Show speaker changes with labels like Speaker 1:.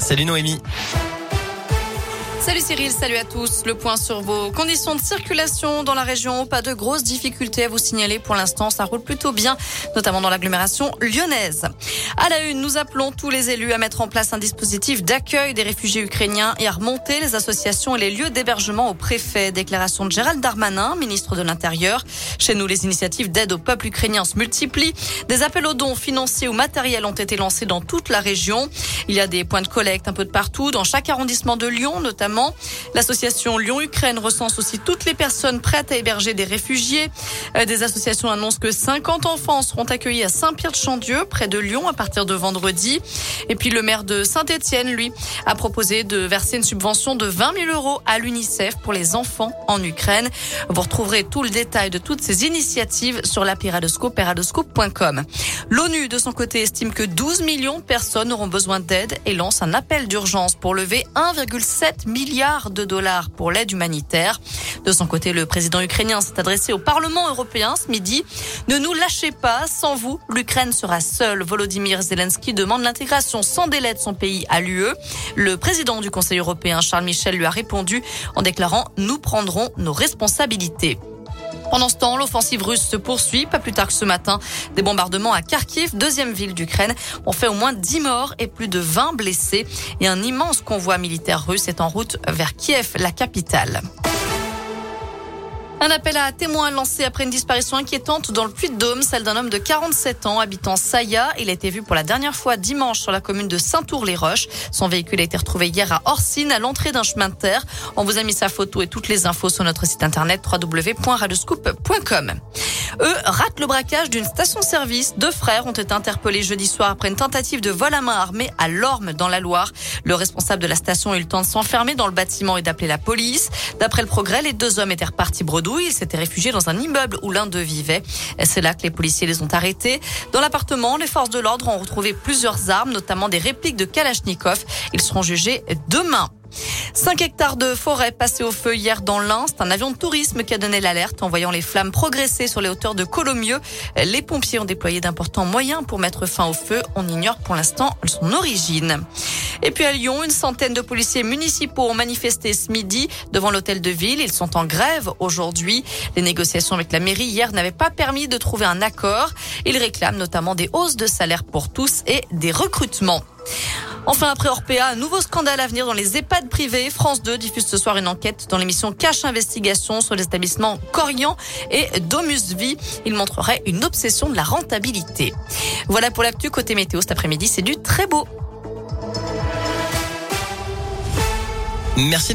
Speaker 1: Salut Noémie.
Speaker 2: Salut Cyril, salut à tous. Le point sur vos conditions de circulation dans la région. Pas de grosses difficultés à vous signaler pour l'instant. Ça roule plutôt bien, notamment dans l'agglomération lyonnaise. À la une, nous appelons tous les élus à mettre en place un dispositif d'accueil des réfugiés ukrainiens et à remonter les associations et les lieux d'hébergement au préfet. Déclaration de Gérald Darmanin, ministre de l'Intérieur. Chez nous, les initiatives d'aide au peuple ukrainien se multiplient. Des appels aux dons financiers ou matériels ont été lancés dans toute la région. Il y a des points de collecte un peu de partout, dans chaque arrondissement de Lyon notamment. L'association Lyon-Ukraine recense aussi toutes les personnes prêtes à héberger des réfugiés. Euh, des associations annoncent que 50 enfants seront accueillis à Saint-Pierre-de-Chandieu, près de Lyon, à partir de vendredi. Et puis le maire de Saint-Étienne, lui, a proposé de verser une subvention de 20 000 euros à l'UNICEF pour les enfants en Ukraine. Vous retrouverez tout le détail de toutes ces initiatives sur la Piradoscope, piradoscope.com. L'ONU, de son côté, estime que 12 millions de personnes auront besoin d'aide et lance un appel d'urgence pour lever 1,7 milliard de dollars pour l'aide humanitaire. De son côté, le président ukrainien s'est adressé au Parlement européen ce midi. Ne nous lâchez pas, sans vous, l'Ukraine sera seule. Volodymyr Zelensky demande l'intégration sans délai de son pays à l'UE. Le président du Conseil européen, Charles Michel, lui a répondu en déclarant Nous prendrons nos responsabilités. Pendant ce temps, l'offensive russe se poursuit. Pas plus tard que ce matin, des bombardements à Kharkiv, deuxième ville d'Ukraine, ont fait au moins 10 morts et plus de 20 blessés. Et un immense convoi militaire russe est en route vers Kiev, la capitale. Un appel à témoins lancé après une disparition inquiétante dans le Puy-de-Dôme, celle d'un homme de 47 ans habitant Saya. Il a été vu pour la dernière fois dimanche sur la commune de Saint-Tour-les-Roches. Son véhicule a été retrouvé hier à Orsine, à l'entrée d'un chemin de terre. On vous a mis sa photo et toutes les infos sur notre site internet www.radioscoop.com. Eux ratent le braquage d'une station-service. Deux frères ont été interpellés jeudi soir après une tentative de vol à main armée à Lorme dans la Loire. Le responsable de la station a eu le temps de s'enfermer dans le bâtiment et d'appeler la police. D'après le progrès, les deux hommes étaient repartis bredouille. Ils s'étaient réfugiés dans un immeuble où l'un d'eux vivait. C'est là que les policiers les ont arrêtés. Dans l'appartement, les forces de l'ordre ont retrouvé plusieurs armes, notamment des répliques de Kalachnikov. Ils seront jugés demain. 5 hectares de forêt passés au feu hier dans l'Ain. C'est un avion de tourisme qui a donné l'alerte en voyant les flammes progresser sur les hauteurs de Colomieux. Les pompiers ont déployé d'importants moyens pour mettre fin au feu. On ignore pour l'instant son origine. Et puis à Lyon, une centaine de policiers municipaux ont manifesté ce midi devant l'hôtel de ville. Ils sont en grève aujourd'hui. Les négociations avec la mairie hier n'avaient pas permis de trouver un accord. Ils réclament notamment des hausses de salaire pour tous et des recrutements. Enfin, après Orpea, un nouveau scandale à venir dans les EHPAD privés. France 2 diffuse ce soir une enquête dans l'émission Cache Investigation sur les établissements Corian et Domus Vie. Il montrerait une obsession de la rentabilité. Voilà pour l'actu côté météo cet après-midi. C'est du très beau.
Speaker 1: Merci.